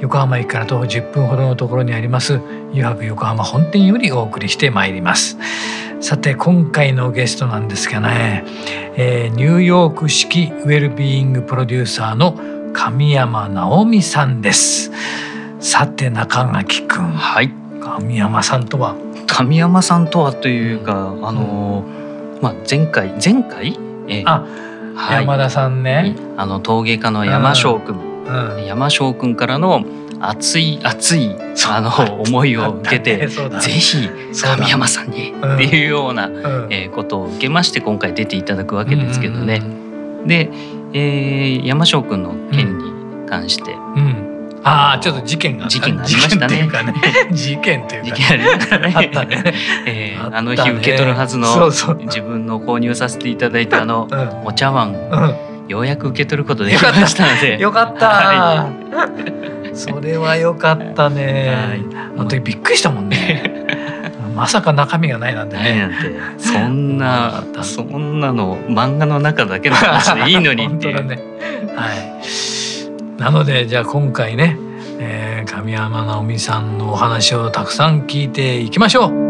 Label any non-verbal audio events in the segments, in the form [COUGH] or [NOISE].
横浜駅から徒歩10分ほどのところにあります湯泊横浜本店よりお送りしてまいります。さて今回のゲストなんですがね、えー、ニューヨーク式ウェルビーイングプロデューサーの神山直美さんです。さて中垣くんはい。神山さんとは？神山さんとはというかあのーまあ、前回前回、えあ、はい、山田さんね。あの陶芸家の山翔君、うん。うん、山翔君からの熱い熱いあの思いを受けて、[LAUGHS] ね、ぜひ神山さんにっていうような、うん、えー、ことを受けまして今回出ていただくわけですけどね。で、えー、山翔君の件に関して、うん。ああちょっと事件が事件がありましたね。事件というか、[LAUGHS] ね、事件ありましたね。あ。[LAUGHS] えー、あの日受け取るはずの自分の購入させていただいたあのお茶碗、ようやく受け取ることできましたので。よかった。[LAUGHS] それはよかったね。本当にびっくりしたもんね。[LAUGHS] まさか中身がないなんてね。なんてそんな [LAUGHS] そんなの漫画の中だけの話でいいのにって。ね、はい。なのでじゃあ今回ね、えー、神山直美さんのお話をたくさん聞いていきましょう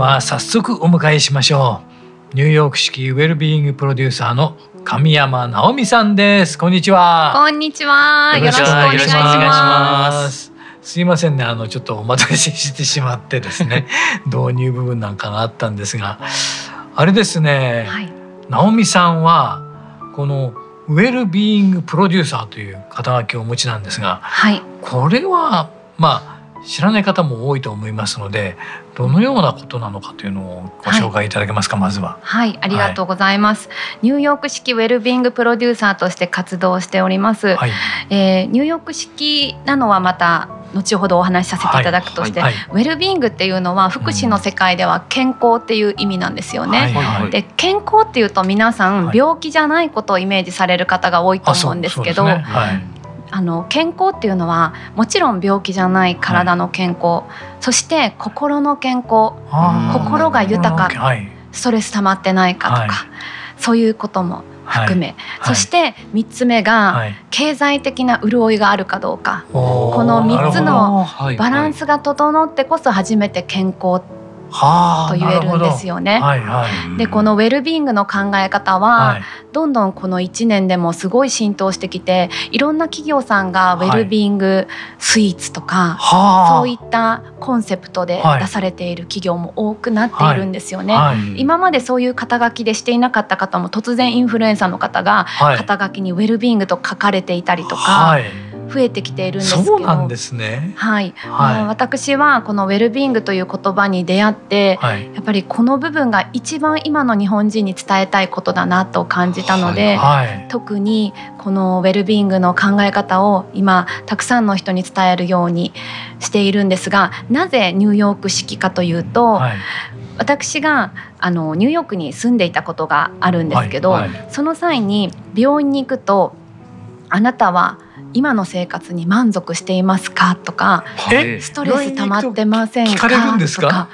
は早速お迎えしましょう。ニューヨーク式ウェルビーイングプロデューサーの神山直美さんです。こんにちは。こんにちは。よろしくお願いします。す。いませんねあのちょっとお待たせしてしまってですね。[LAUGHS] 導入部分なんかがあったんですが。あれですね、はい。直美さんはこのウェルビーイングプロデューサーという肩書きをお持ちなんですが、はい、これはまあ知らない方も多いと思いますのでどのようなことなのかというのをご紹介いただけますか、はい、まずは。はいありがとうございます、はい、ニューヨーク式ウェルビングプロデューサーとして活動しております、はい、えー、ニューヨーク式なのはまた後ほどお話しさせていただくとして、はいはい、ウェルビングっていうのは福祉の世界では健康っていう意味なんですよね。はい、で健康っていうと皆さん病気じゃないことをイメージされる方が多いと思うんですけど。あの健康っていうのはもちろん病気じゃない体の健康、そして心の健康。心が豊か、ストレス溜まってないかとか、そういうことも含め、はい、そして3つ目が経済的な潤い。があるかどうか、この3つのバランスが整ってこそ初めて健康と言えるんですよね。はいはい、でこのウェルビーイングの考え方は、はい、どんどんこの1年でもすごい浸透してきていろんな企業さんがウェルビーイングスイーツとか、はい、そういったコンセプトで出されている企業も多くなっているんですよね。今までそういう肩書きでしていなかった方も突然インフルエンサーの方が肩書きにウェルビーイングと書かれていたりとか。増えてきているんですけど。そうなんですね。はい、はい、私はこのウェルビーイングという言葉に出会って、はい、やっぱりこの部分が一番今の日本人に伝えたいことだなと感じたので、はい。はい、特にこのウェルビーイングの考え方を今たくさんの人に伝えるようにしているんですがなぜニューヨーク式かというと、はい、私があのニューヨークに住んでいたことがあるんですけど、はい。はい、その際に病院に行くと「あなたは今の生活に満足していますか？とかストレス溜まってませんか？とか。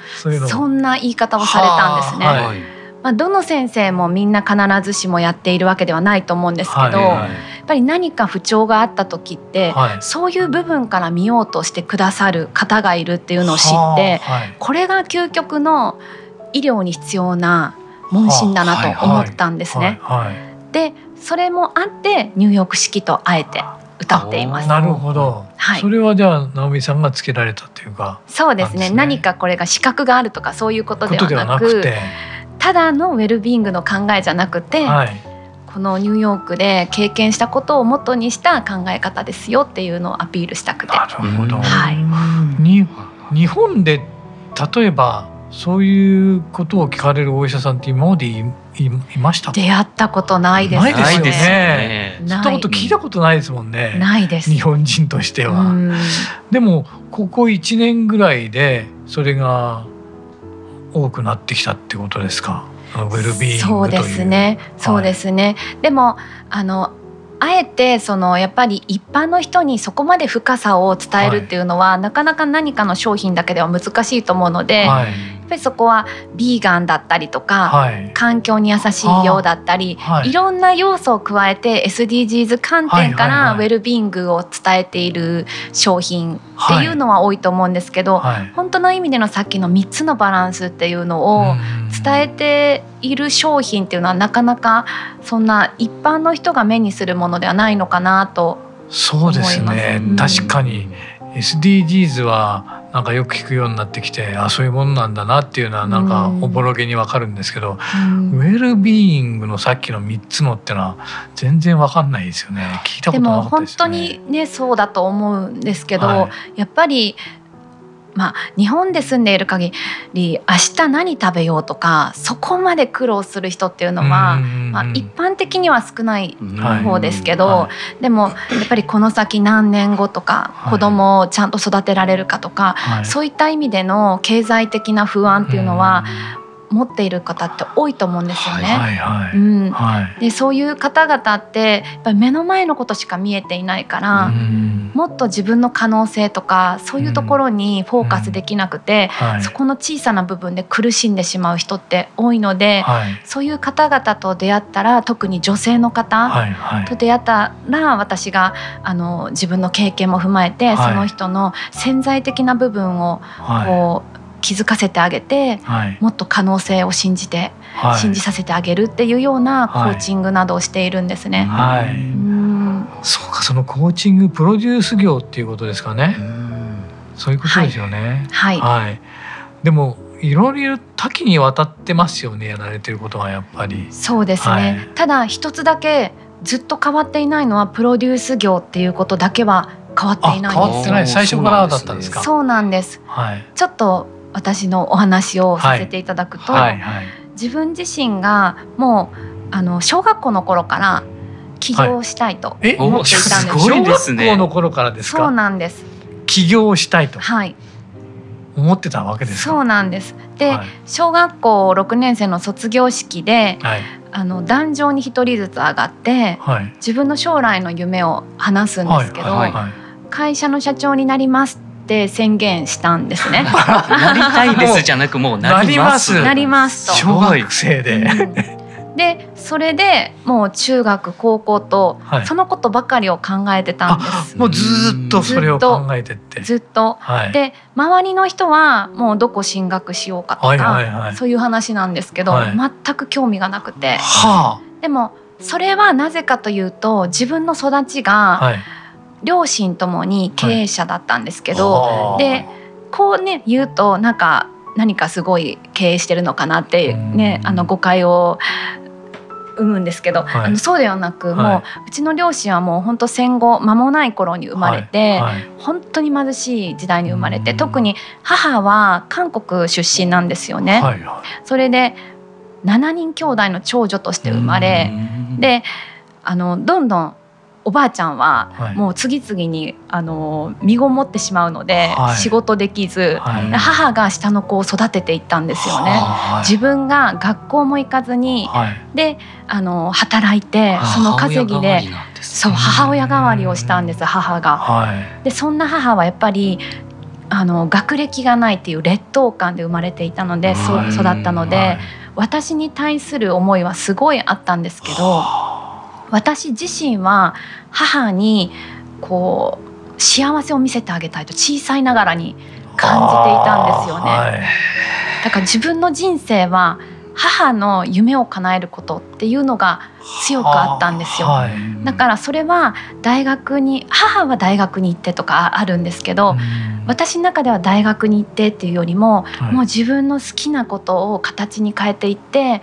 そんな言い方をされたんですね。まあ、どの先生もみんな必ずしもやっているわけではないと思うんですけど、はい。はい、やっぱり何か不調があった時って、はい、そういう部分から見ようとしてくださる方がいるっていうのを知って、はい、これが究極の医療に必要な問診だなと思ったんですね。でそれもあってニューヨーク式とあえて歌っています。なるほど。はい。それはじゃあ直美さんがつけられたというか。そうですね。すね何かこれが資格があるとかそういうことではなく、ただのウェルビーイングの考えじゃなくて、はい、このニューヨークで経験したことを元にした考え方ですよっていうのをアピールしたくて。なるほど。はい。に日本で例えばそういうことを聞かれるお医者さんって今までいいました出会ったことないですね。ないですね。そんなこと聞いたことないですもんね。ないです。日本人としては。でもここ一年ぐらいでそれが多くなってきたってことですか？ウェルビーそうですね。そうですね。はい、でもあのあえてそのやっぱり一般の人にそこまで深さを伝えるっていうのは、はい、なかなか何かの商品だけでは難しいと思うので、はいっぱりそこはビーガンだったりとか、はい、環境に優しいようだったり、はい、いろんな要素を加えて SDGs 観点からウェルビーイングを伝えている商品っていうのは多いと思うんですけど、はい、本当の意味でのさっきの3つのバランスっていうのを伝えている商品っていうのはなかなかそんな一般の人が目にするものではないのかなとそうですね、うん、確かに SDGs はなんかよく聞くようになってきてあそういうものなんだなっていうのはなんかおぼろげにわかるんですけど、うん、ウェルビーイングのさっきの3つのっていうのは全然わかんないですよね。聞いたことなかったです、ね、でも本当にねそうだと思うんですけど、はい、やっぱりまあ、日本で住んでいる限り明日何食べようとかそこまで苦労する人っていうのは、まあ、一般的には少ない方ですけど、はい、でもやっぱりこの先何年後とか、子供をちゃんと育てられるかとか、はい、そういった意味での経済的な不安っていうのは、持っている方って多いと思うんですよね。はいはいうん、はい、でそういう方々ってやっぱり目の前のことしか見えていないから、うん、もっと自分の可能性とかそういうところにフォーカスできなくて、うん。はい、そこの小さな部分で苦しんでしまう人って多いので、はい、そういう方々と出会ったら特に女性の方と出会ったら私があの自分の経験も踏まえて、その人の潜在的な部分をこう、気づかせてあげて、はい、もっと可能性を信じて、はい、信じさせてあげるっていうようなコーチングなどをしているんですね。はい、うんそうかそのコーチングプロデュース業っていうことですかね。うそういうことですよね。はい、はい、でもいろいろ多岐にわたってますよねやられてることはやっぱり。そうですね。ただ一つだけずっと変わっていないのはプロデュース業っていうことだけは変わっていない変わってない最初からだったんですか。そうなんです。はい。ちょっと私のお話をさせていただくと、はい。はいはい、自分自身がもうあの小学校の頃から起業したいと思っていたんです。はい、小学校の頃からですそうなんです。起業したいと。はい。思ってたわけですそうなんです。で、はい、小学校六年生の卒業式で、はい、あの壇上に一人ずつ上がって、はい、自分の将来の夢を話すんですけど、会社の社長になりますって宣言したんですね。[LAUGHS] なりたいですじゃなくもうなります。なりますと。小学生で、うん、でそれでもう中学高校とそのことばかりを考えてたんです、もうずっとそれを考えてって。ずっと、はい、で周りの人はもうどこ進学しようかとか、はいはいはい、そういう話なんですけど、はい、全く興味がなくて、はあ、でもそれはなぜかというと自分の育ちが、はい両親ともに経営者だったんですけど、はい、でこうね言うとなんか何かすごい経営してるのかなってねあの誤解を生むんですけど、はい、あのそうではなく、はい、もううちの両親はもう本当戦後間もない頃に生まれて、はい、本当に貧しい時代に生まれて特に母は韓国出身なんですよね。それで7人兄弟の長女として生まれであのどんどんおばあちゃんはもう次々にあの身ごもってしまうので、仕事できず、母が下の子を育てていったんですよね。自分が学校も行かずに、であの働いてその稼ぎでそう母親代わりをしたんです母が。でそんな母はやっぱりあの学歴がないっていう劣等感で生まれていたのでそう育ったので、私に対する思いはすごいあったんですけど。私自身は母にこう幸せを見せてあげたいと小さいながらに感じていたんですよね。はい、だから自分の人生は母の夢を叶えることっていうのが強くあったんですよ、はい、だからそれは大学に母は大学に行ってとかあるんですけど、私の中では大学に行ってっていうよりも、はい、もう自分の好きなことを形に変えていって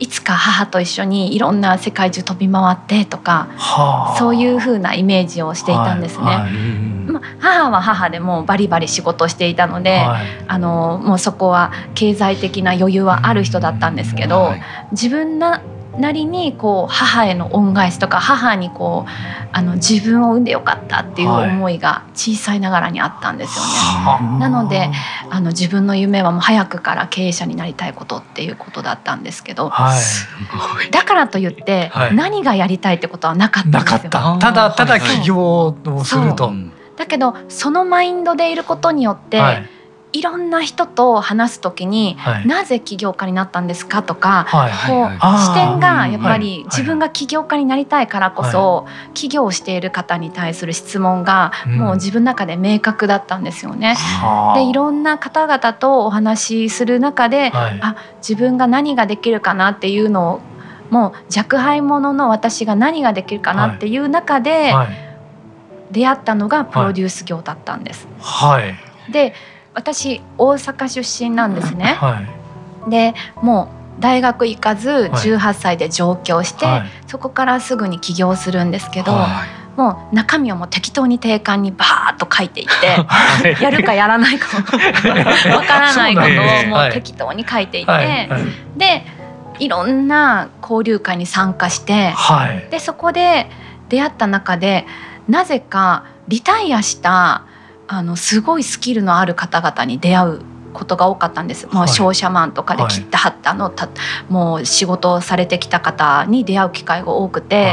いつか母と一緒にいろんな世界中飛び回ってとか、はあ、そういうふうなイメージをしていたんですね。はい。はい、まあ、母は母でもバリバリ仕事していたので、はい、あのもうそこは経済的な余裕はある人だったんですけど、自分ななりにこう母への恩返しとか母にこうあの自分を産んでよかったっていう思いが小さいながらにあったんですよね。はい、なのであの自分の夢はもう早くから経営者になりたいことっていうことだったんですけど、はい、だからといって何がやりたいってことはなかったんですよ。た。だただ起業をすると。だけどそのマインドでいることによって、はいいろんな人と話すときに、はい、なぜ起業家になったんですかとか、はい、こう視点がやっぱり自分が起業家になりたいからこそ、起業している方に対する質問がもう自分の中で明確だったんですよね。うん、でいろんな方々とお話しする中で、はい、あ自分が何ができるかなっていうのをもう若輩者の私が何ができるかなっていう中で、出会ったのがプロデュース業だったんです。はい、で私大阪出身なんですね。はい、でもう大学行かず18歳で上京して、はい、そこからすぐに起業するんですけど、はい、もう中身をもう適当に定款にバーッと書いていって [LAUGHS] やるかやらないか [LAUGHS] わからないことをもう適当に書いていて、でいろんな交流会に参加して、でそこで出会った中でなぜかリタイアしたあのすごいスキルのある方々に出会うことが多かったんです、もう商社マンとかで切ってはったの、たもう仕事をされてきた方に出会う機会が多くて、は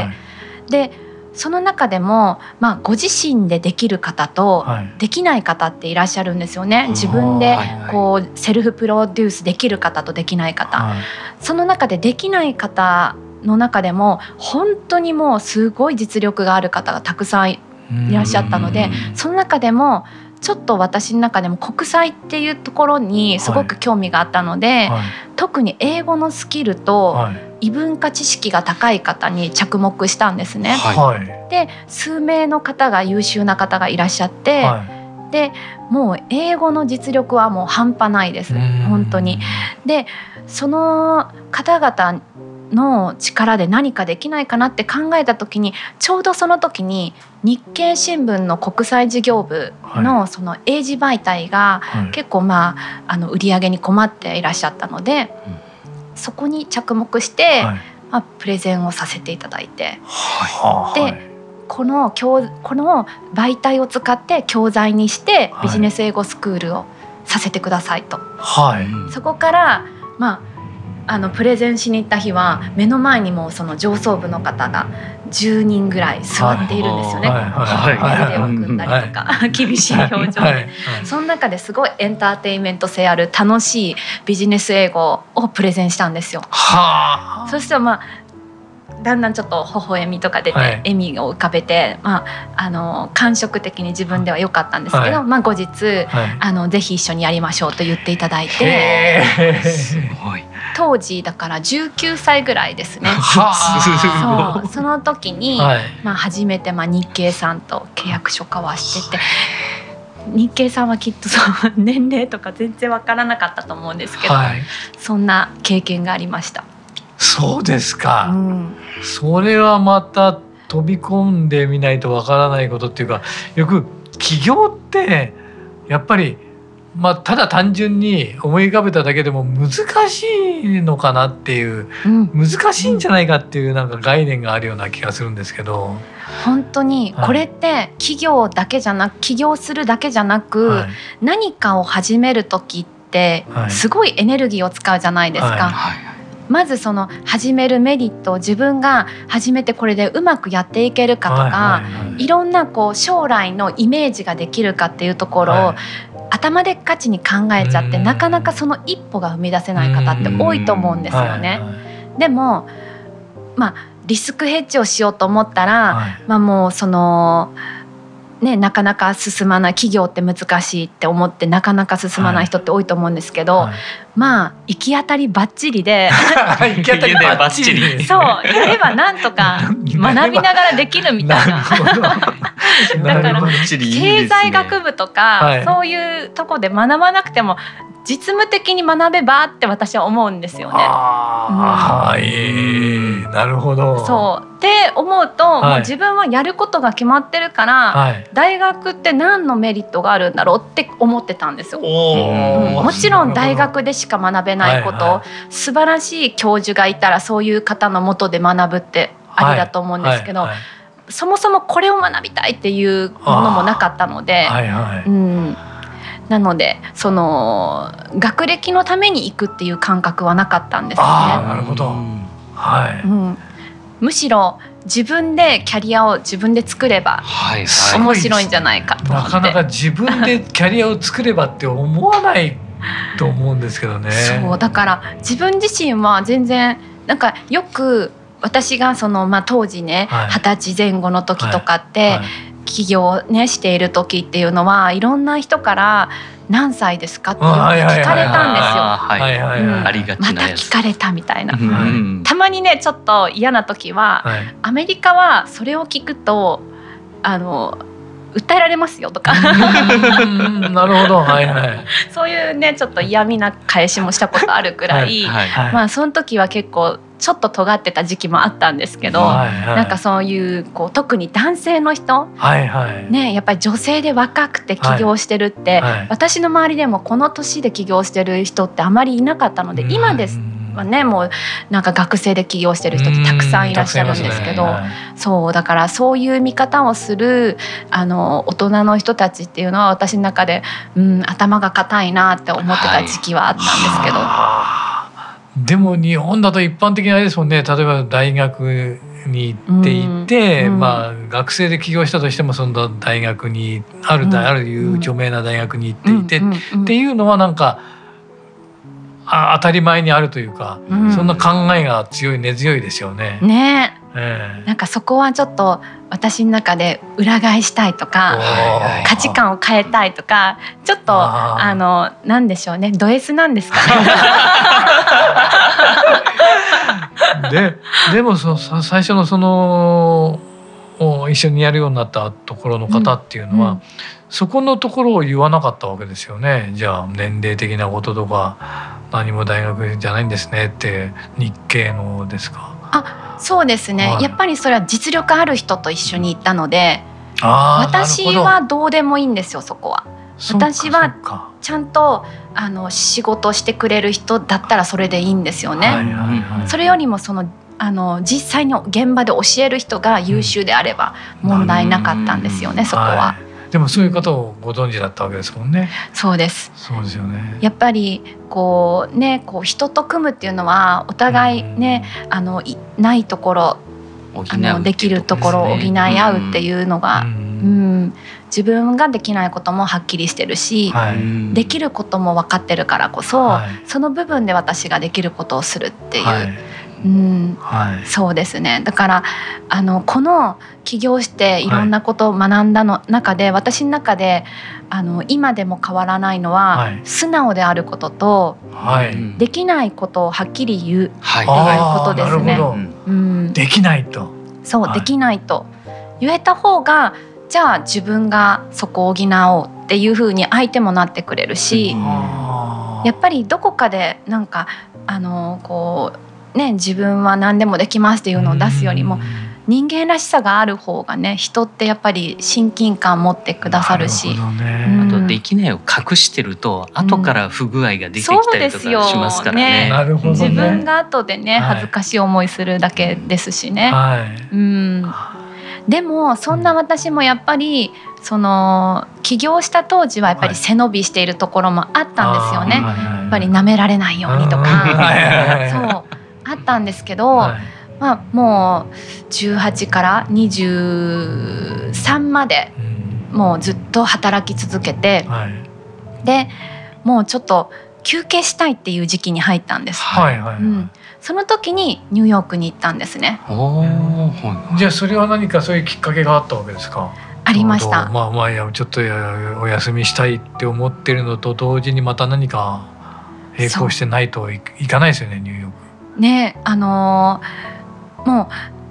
い、でその中でも、まあ、ご自身でできる方とできない方っていらっしゃるんですよね。自分でこうセルフプロデュースできる方とできない方、はい、その中でできない方の中でも本当にもうすごい実力がある方がたくさんいらっしゃったのでその中でもちょっと私の中でも国際っていうところにすごく興味があったので、はい。はい、特に英語のスキルと異文化知識が高い方に着目したんですね。はい、で数名の方が優秀な方がいらっしゃって、でもう英語の実力はもう半端ないです。本当に。でその方々の力で何かできないかなって考えた時にちょうどその時に日経新聞の国際事業部のその英字媒体が結構まああの売り上げに困っていらっしゃったので、そこに着目して、まあ、プレゼンをさせていただいて、でこの教この媒体を使って教材にしてビジネス英語スクールをさせてくださいと。はい、そこからまああのプレゼンしに行った日は目の前にもその上層部の方が10人ぐらい座っているんですよね。腕を組んだりとか [LAUGHS] 厳しい表情で、その中ですごいエンターテインメント性ある楽しいビジネス英語をプレゼンしたんですよ。そしたらまあだんだんちょっと微笑みとか出て、笑みを浮かべて、まあ、あの感触的に自分では良かったんですけど、まあ、後日、あのぜひ一緒にやりましょうと言っていただいて。すごい。当時だから19歳ぐらいですね。そう。その時に、まあ、初めてまあ日経さんと契約書交わしてて。日経さんはきっとその年齢とか全然わからなかったと思うんですけど、はい、そんな経験がありました。そうですか、うん、それはまた飛び込んでみないとわからないことっていうかよく起業ってやっぱりまあ、ただ単純に思い浮かべただけでも難しいのかなっていう、うん、難しいんじゃないかっていうなんか概念があるような気がするんですけど。本当にこれって企業だけじゃなく起業するだけじゃなく、はい、何かを始める時ってすごいエネルギーを使うじゃないですか。はい。はいまずその始めるメリット自分が始めてこれでうまくやっていけるかとか、はいはいはい、いろんなこう将来のイメージができるかっていうところを、はい、頭でっかちに考えちゃってなかなかその一歩が踏み出せない方って多いと思うんですよね。はいはい、でもまあリスクヘッジをしようと思ったら、はい、まあもうそのね、なかなか進まない企業って難しいって思ってなかなか進まない人って多いと思うんですけど、はい。はい、まあ行き当たりばっちりで [LAUGHS] 行き当たりばっちりそうやればなんとか [LAUGHS] 学びながらできるみたいな。[LAUGHS] だから経済学部とか、はい、そういうとこで学ばなくても実務的に学べばって私は思うんですよね。はい、なるほど。そう。って思うと、はい、もう自分はやることが決まってるから、はい、大学って何のメリットがあるんだろうって思ってたんですよ。うん、もちろん大学でしか学べないこと、はいはい、素晴らしい教授がいたらそういう方のもとで学ぶってありだと思うんですけど。そもそもこれを学びたいっていうものもなかったので、はいはい、うん、なのでその学歴のために行くっていう感覚はなかったんですね。なるほど、はい、うん、むしろ自分でキャリアを自分で作れば面白いんじゃないかとなかなか自分でキャリアを作ればって思わないと思うんですけどね。そうだから自分自身は全然なんかよく私がその、まあ、当時ね二十、はい、歳前後の時とかって、はい。はい起業ねしている時っていうのはいろんな人から何歳ですかって聞かれたんですよ。ありがちまた聞かれたみたいな。たまにねちょっと嫌な時は、はい、アメリカはそれを聞くとあの訴えられますよとか。なるほど、はいはい、そういうねちょっと嫌味な返しもしたことあるくらい、はいはい、まあその時は結構ちょっと尖ってた時期もあったんですけど、はいはい、なんかそういうこう特に男性の人、はいはい、ね、やっぱり女性で若くて起業してるって、はいはい、私の周りでもこの年で起業してる人ってあまりいなかったので今ですはねもうなんか学生で起業してる人ってたくさんいらっしゃるんですけど、ねはい、そうだからそういう見方をするあの大人の人たちっていうのは私の中で、うん、頭が固いなって思ってた時期はあったんですけど。はい。でも日本だと一般的にあれですもんね。例えば大学に行っていて、うん、まあ、学生で起業したとしてもその大学にある、うん、あるいう著名な大学に行っていて、っていうのはなんかあ当たり前にあるというか、そんな考えが強い根強いですよね。ね。えー、なんかそこはちょっと私の中で裏返したいとか価値観を変えたいとかちょっとあのなんでしょうね。ド S なんですか？[LAUGHS] ね。ででもそ最初のその一緒にやるようになったところの方っていうのは、うんうん、そこのところを言わなかったわけですよね。じゃあ年齢的なこととか何も大学じゃないんですねって日系のですか？あそうですね、はい、やっぱりそれは実力ある人と一緒に行ったので私はど。うでもいいんですよそこは。私はちゃんとあの仕事してくれる人だったらそれでいいんですよね。それよりもそのあの実際に現場で教える人が優秀であれば問題なかったんですよね、うん、そこは、はい、でもそういう方をご存知だったわけですもんね。そうです。そうですよね。やっぱりこうね、こう人と組むっていうのはお互いね、うん、あのいないところあのできるところを補い合うっていうのが、うん、うん、自分ができないこともはっきりしてるし、はい、できることも分かってるからこそ、はい、その部分で私ができることをするっていう。はいうん。はい、そうですね。だからあのこの起業していろんなことを学んだの中で、はい、私の中であの今でも変わらないのは、はい、素直であることと、はい、できないことをはっきり言うっていうことですね。うん、できないと。そう、できないと。言えた方がじゃあ自分がそこを補おうっていうふうに相手もなってくれるし、やっぱりどこかでなんかあのこうね自分は何でもできますっていうのを出すよりも人間らしさがある方がね人ってやっぱり親近感持ってくださるし、ね、あとできないを隠してると後から不具合が出てきたりとかしますからね。ね。ね。自分が後でね恥ずかしい思いするだけですしね。はい、うん。でもそんな私もやっぱりその起業した当時はやっぱり背伸びしているところもあったんですよね。やっぱり舐められないようにとか、そうあったんですけど、はい、まあ、もう18から23までもうずっと働き続けて、はい、でもうちょっと休憩したいっていう時期に入ったんです。はいはい、はい、うん、その時にニューヨークに行ったんですね。じゃあそれは何かそういうきっかけがあったわけですか？ありましたまあまあやちょっとお休みしたいって思ってるのと同時にまた何か並行してないといかないですよねニューヨーク。ねあのー、もう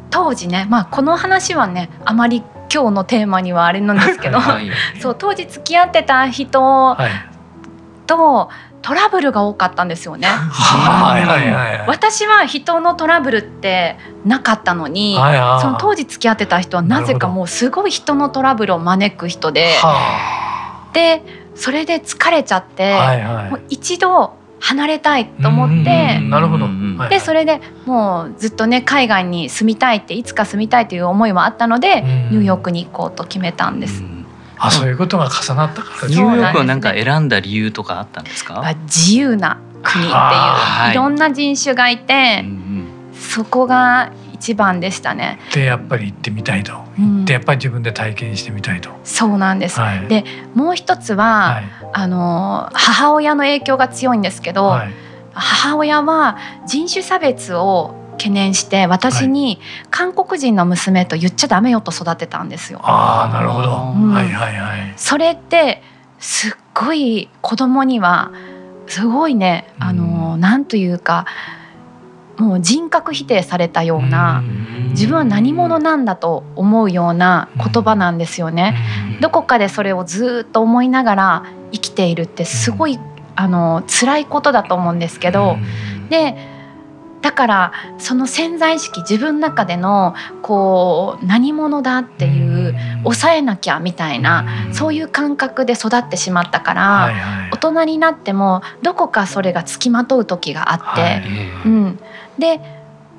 当時ね、まあ、この話はねあまり今日のテーマにはあれなんですけど、はい、[LAUGHS] そう当時付き合ってた人とトラブルが多かったんですよね。私は人のトラブルってなかったのに、はいはい、その当時付き合ってた人はなぜかもうすごい人のトラブルを招く人で、でそれで疲れちゃって、はいはい、もう一度離れたいと思ってなるほど。でそれでもうずっとね海外に住みたいっていつか住みたいという思いもあったのでニューヨークに行こうと決めたんです。あそういうことが重なったから。ニューヨークはなんか選んだ理由とかあったんですか？自由な国っていう。い。ろんな人種がいて、そこが一番でしたね。でやっぱり行ってみたいと、うん、でやっぱり自分で体験してみたいと。そうなんです。はい、でもう一つは、はい、あの母親の影響が強いんですけど、はい、母親は人種差別を懸念して私に韓国人の娘と言っちゃダメよと育てたんですよ。ああなるほど、うん、はいはいはい。それってすっごい子供にはすごいねあの、うん、なんというか。もう人格否定されたような自分は何者なんだと思うような言葉なんですよね。どこかでそれをずっと思いながら生きているってすごいあの辛いことだと思うんですけどでだからその潜在意識自分の中でのこう何者だっていう抑えなきゃみたいなそういう感覚で育ってしまったから、大人になってもどこかそれがつきまとう時があって、うん、で、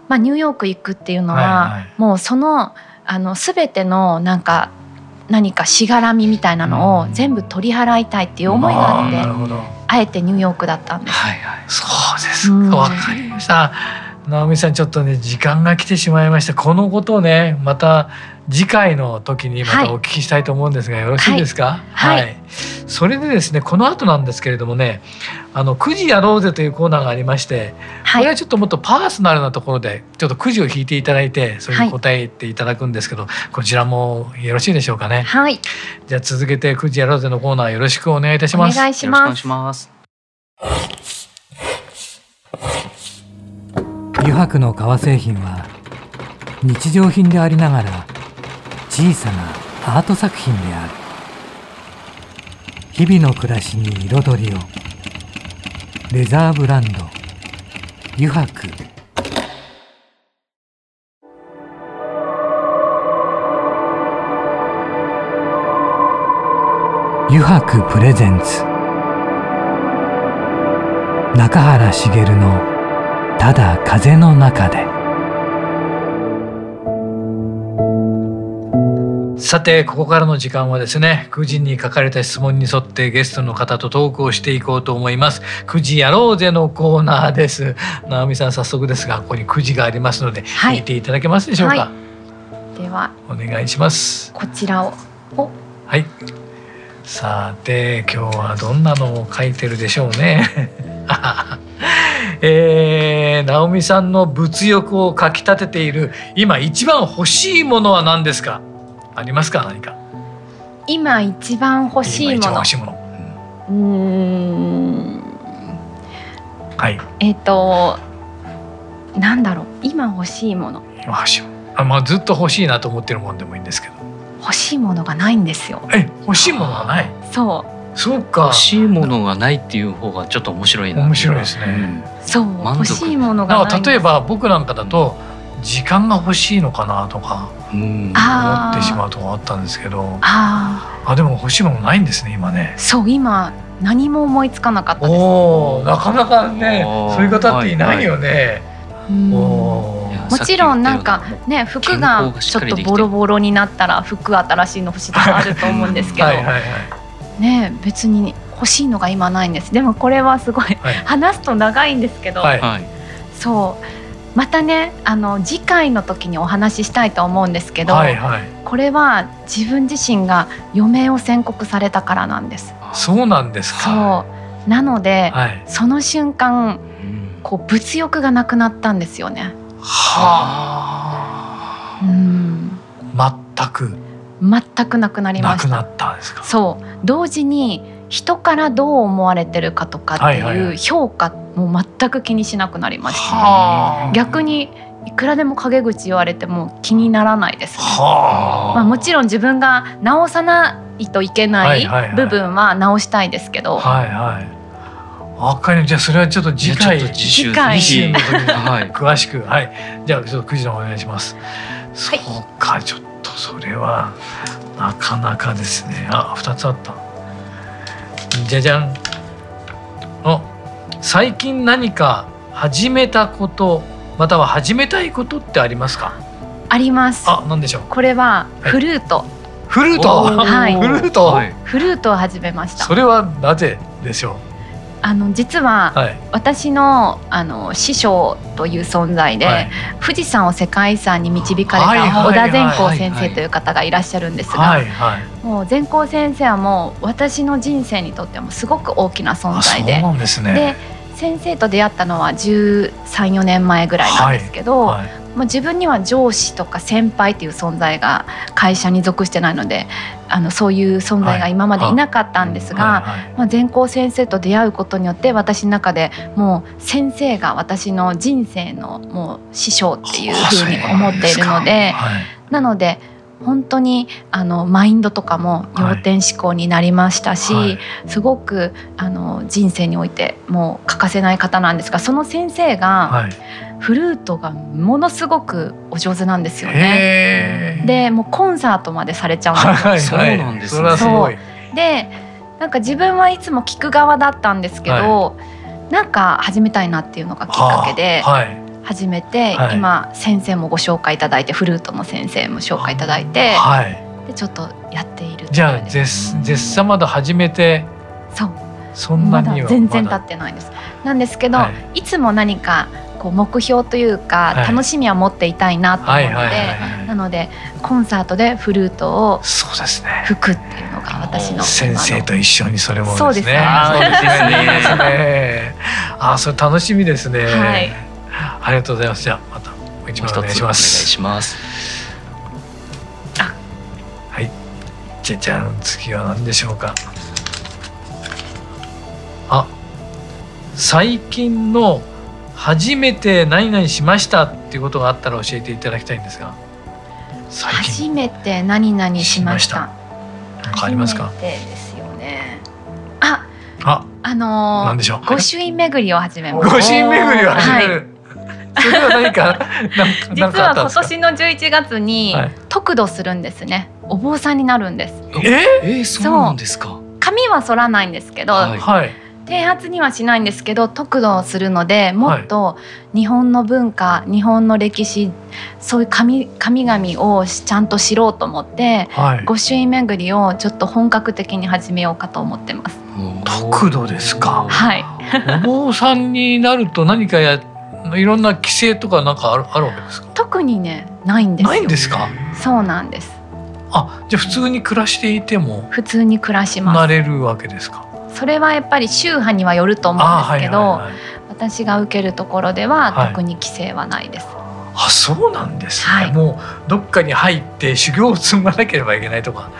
まあ、ニューヨーク行くっていうのは、もうそのあの全てのなんか何かしがらみみたいなのを全部取り払いたいっていう思いがあって、あえてニューヨークだったんです。はいはい、そうですか、わ、かりました。直美さんちょっとね時間が来てしまいました。このことをねまた次回の時にまたお聞きしたいと思うんですが、はい、よろしいですか、はい、はい、それでですねこの後なんですけれどもねあのくじやろうぜというコーナーがありまして、これはちょっともっとパーソナルなところでちょっとくじを引いていただいてそれに答えていただくんですけど、こちらもよろしいでしょうかね？はい。じゃあ続けてくじやろうぜのコーナーよろしくお願いいたします。お願いします。油白の革製品は日常品でありながら小さなアート作品である。日々の暮らしに彩りを。レザーブランド。油白油白プレゼンツ。中原茂の「ただ風の中で」さてここからの時間はですね9時に書かれた質問に沿ってゲストの方とトークをしていこうと思います。9時やろうぜのコーナーです。直美さん早速ですがここに9時がありますので、はい、聞いていただけますでしょうか、はい、では。お願いします。こちらを。はい。さて今日はどんなのを書いてるでしょうね。[LAUGHS] えー、直美さんの物欲をかきたてている今一番欲しいものは何ですか？ありますか？何か？今一番欲しいもの。欲しいもの。うん。はい。えっ、ー、となんだろう。今欲しいもの。今欲しいあまあずっと欲しいなと思ってるもんでもいいんですけど。欲しいものがないんですよ。え欲しいものがない？そう。そうか。欲しいものがないっていう方がちょっと面白いな。面白いですね、う。ん、そう欲しいものが例えば僕なんかだと時間が欲しいのかなとか思ってしまうとこあったんですけどああでも欲しいものないんですね今ね。そう今何も思いつかなかったおなかなかねそういう方っていないよね、もちろんなんかね服がちょっとボロボロになったら服新しいの欲しいとかあると思うんですけど。[LAUGHS] ね別に欲しいのが今ないんです。でもこれはすごい、はい、話すと長いんですけど、はい、そうまたねあの次回の時にお話ししたいと思うんですけど、はいはい、これは自分自身が余命を宣告されたからなんです。そうなんですか。そう。なので、はい、その瞬間こう物欲がなくなったんですよね。はあ、うん、全く。全くなくなりました。なくなったんですか。そう。同時に人からどう思われてるかとかっていう評価も全く気にしなくなりました、ね、逆にいくらでも陰口言われても気にならないです、ね、まあ、もちろん自分が直さないといけない部分は直したいですけど、はいはい。わかりじゃあそれはちょっと次回。次回。次回 [LAUGHS] 詳しく。はい。じゃあちょっと9時のお願いします、そうか。ちょっとそれはなかなかですね。あ二つあったじゃじゃん。あ最近何か始めたことまたは始めたいことってありますか？あります。あ何でしょう？これはフルート、はい、フルート？はい。フルート、はい、フルートを始めました。それはなぜでしょう？あの実は、私のあの師匠という存在で、はい、富士山を世界遺産に導かれた小田善光先生という方がいらっしゃるんですが、もう善光先生はもう私の人生にとってもすごく大きな存在で。で先生と出会ったのは1314年前ぐらいなんですけど、はいはい、まあ、自分には上司とか先輩っていう存在が会社に属してないのであのそういう存在が今までいなかったんですが、まあ、全校先生と出会うことによって私の中でもう先生が私の人生のもう師匠っていうふうに思っているので、なので本当にあのマインドとかも要点思考になりましたし、はい。はい、すごくあの人生においてもう欠かせない方なんですがその先生が、はい、フルートがものすごくお上手なんですよね。でもうコンサートまでされちゃうんですよ。そうなんですね。そう。でなんか自分はいつも聞く側だったんですけど、なんか始めたいなっていうのがきっかけで。はい始めて、はい、今先生もご紹介いただいてフルートの先生も紹介いただいて、はい、でちょっとやっているじゃあ絶絶賛まだ始めてそうそんなには全然経ってないです。なんですけど、はい、いつも何かこう目標というか、楽しみは持っていたいなと思うのでなのでコンサートでフルートを吹くっていうのが私の先生と一緒にそれも、そうですね。そうですね。あ、それ楽しみですね。はい。ありがとうございます。じゃあまたもう一枚お願いします。お願いします。はい。じゃじゃん次は何でしょうか。あ、最近の初めて何々しましたっていうことがあったら教えていただきたいんですが。初めて何々しました。何かありますか？ですよね。あ、あ、あのー、なんでしょう？御朱印巡りを始めます。御朱印巡りを始める。はい [LAUGHS] それは何か実は今年の11月に得度するんですね、お坊さんになるんです。え？ー、そうなんですか？髪は剃らないんですけど、はい、剃髪にはしないんですけど得度をするのでもっと日本の文化日本の歴史そういう神神々をちゃんと知ろうと思って、はい、御朱印巡りをちょっと本格的に始めようかと思ってます。得度ですか？はい。お坊さんになると何かやいろんな規制とかなんかあるあるわけですか？特にねないんですないんですか？そうなんです。あじゃあ普通に暮らしていても普通に暮らします。なれるわけですか？それはやっぱり宗派にはよると思うんですけど、はいはいはい、私が受けるところでは特に規制はないです、はい、あそうなんですね、はい、もうどっかに入って修行を積まなければいけないとか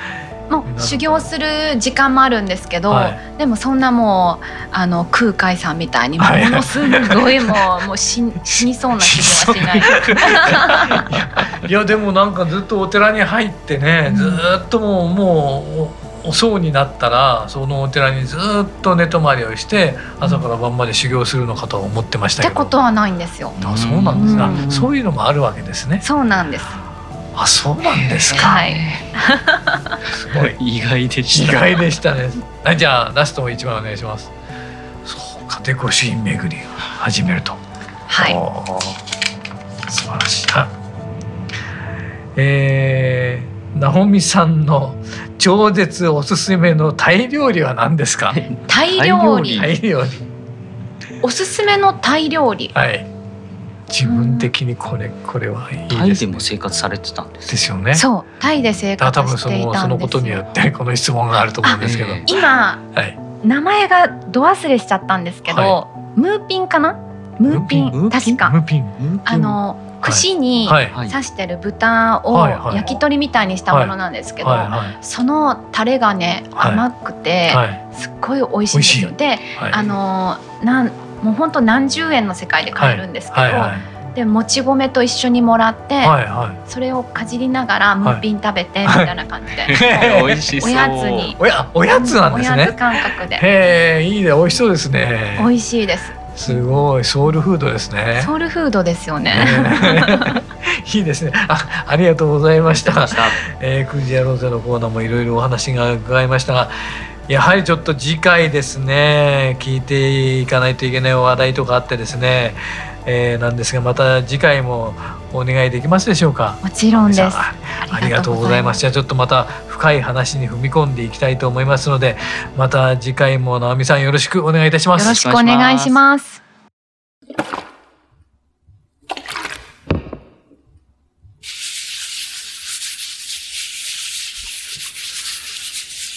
もう修行する時間もあるんですけど、はい、でもそんなもうあの空海さんみたいにものすごいもう [LAUGHS] もう死死にそうな気がしない [LAUGHS] [LAUGHS] いやでもなんかずっとお寺に入ってね、ずっともうもうお僧になったらそのお寺にずっと寝泊まりをして朝から晩まで修行するのかと思ってましたけど。ってことはないんですよ。あそうなんですか、そういうのもあるわけですね。そうなんです。あそうなんですか。はい。すごい意外でした。意外でしたね。はいじゃあラストも一番お願いします。そうかで御朱印巡りを始めると。はい。素晴らしい。あえー、直美さんの超絶おすすめのタイ料理は何ですか？タイ料理。タイ料理。おすすめのタイ料理。はい。自分的にこれこれはいいです、ね、タイでも生活されてたんですですよね。そうタイで生活していたんですそのことによってこの質問があると思うんですけど、今、はい、名前がど忘れしちゃったんですけど、はい、ムーピンかな？ムーピン確か。あの串に刺してる豚を焼き鳥みたいにしたものなんですけど、そのタレがね甘くてすっごい美味しいんですよ。で、あのなんもう本当何十円の世界で買えるんですけど。でもち米と一緒にもらって、はいはい、それをかじりながらムーピン食べてみたいな感じで、はい、美味しそう。おやつに。おやおやつなんですね。おやつ感覚で。へえいいね。美味しそうですね。美味しいです。すごい。ソウルフードですね。ソウルフードですよね、[LAUGHS] いいですね。あありがとうございました。ました、えー、クジアローゼのコーナーもいろいろお話が伺いましたがやはりちょっと次回ですね聞いていかないといけない話題とかあってですねえー、なんですがまた次回もお願いできますでしょうか？もちろんです。ありがとうございます。じゃあちょっとまた深い話に踏み込んでいきたいと思いますのでまた次回も直美さんよろしくお願いいたします。よろしくお願いします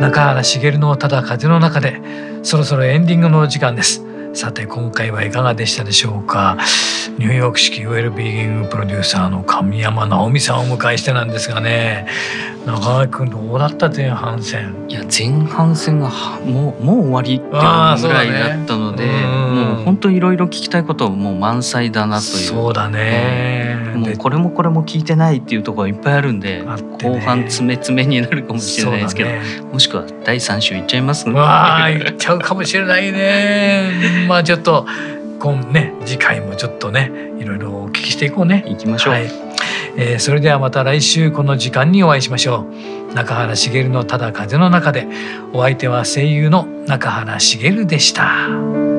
中原茂のただ風の中でそろそろエンディングの時間です。さて今回はいかがでしたでしょうか。ニューヨーク式ウェルビーイングプロデューサーの神山直美さんをお迎えしてなんですがね。中川君どうだった前半戦？いや前半戦がもうもう終わりっていうぐらいだったので、ね、もう本当いろいろ聞きたいこともう満載だなという。そうだね、もうこれもこれも聞いてないっていうところがいっぱいあるんで、ね、後半詰め詰めになるかもしれないですけど、ね、もしくは第3週いっちゃいます？わあいっちゃうかもしれないね。[LAUGHS] まあちょっと今ね次回もちょっとねいろいろお聞きしていこうね。行きましょう、はいえー、それではまた来週この時間にお会いしましょう中原茂のただ風の中でお相手は声優の中原茂でした。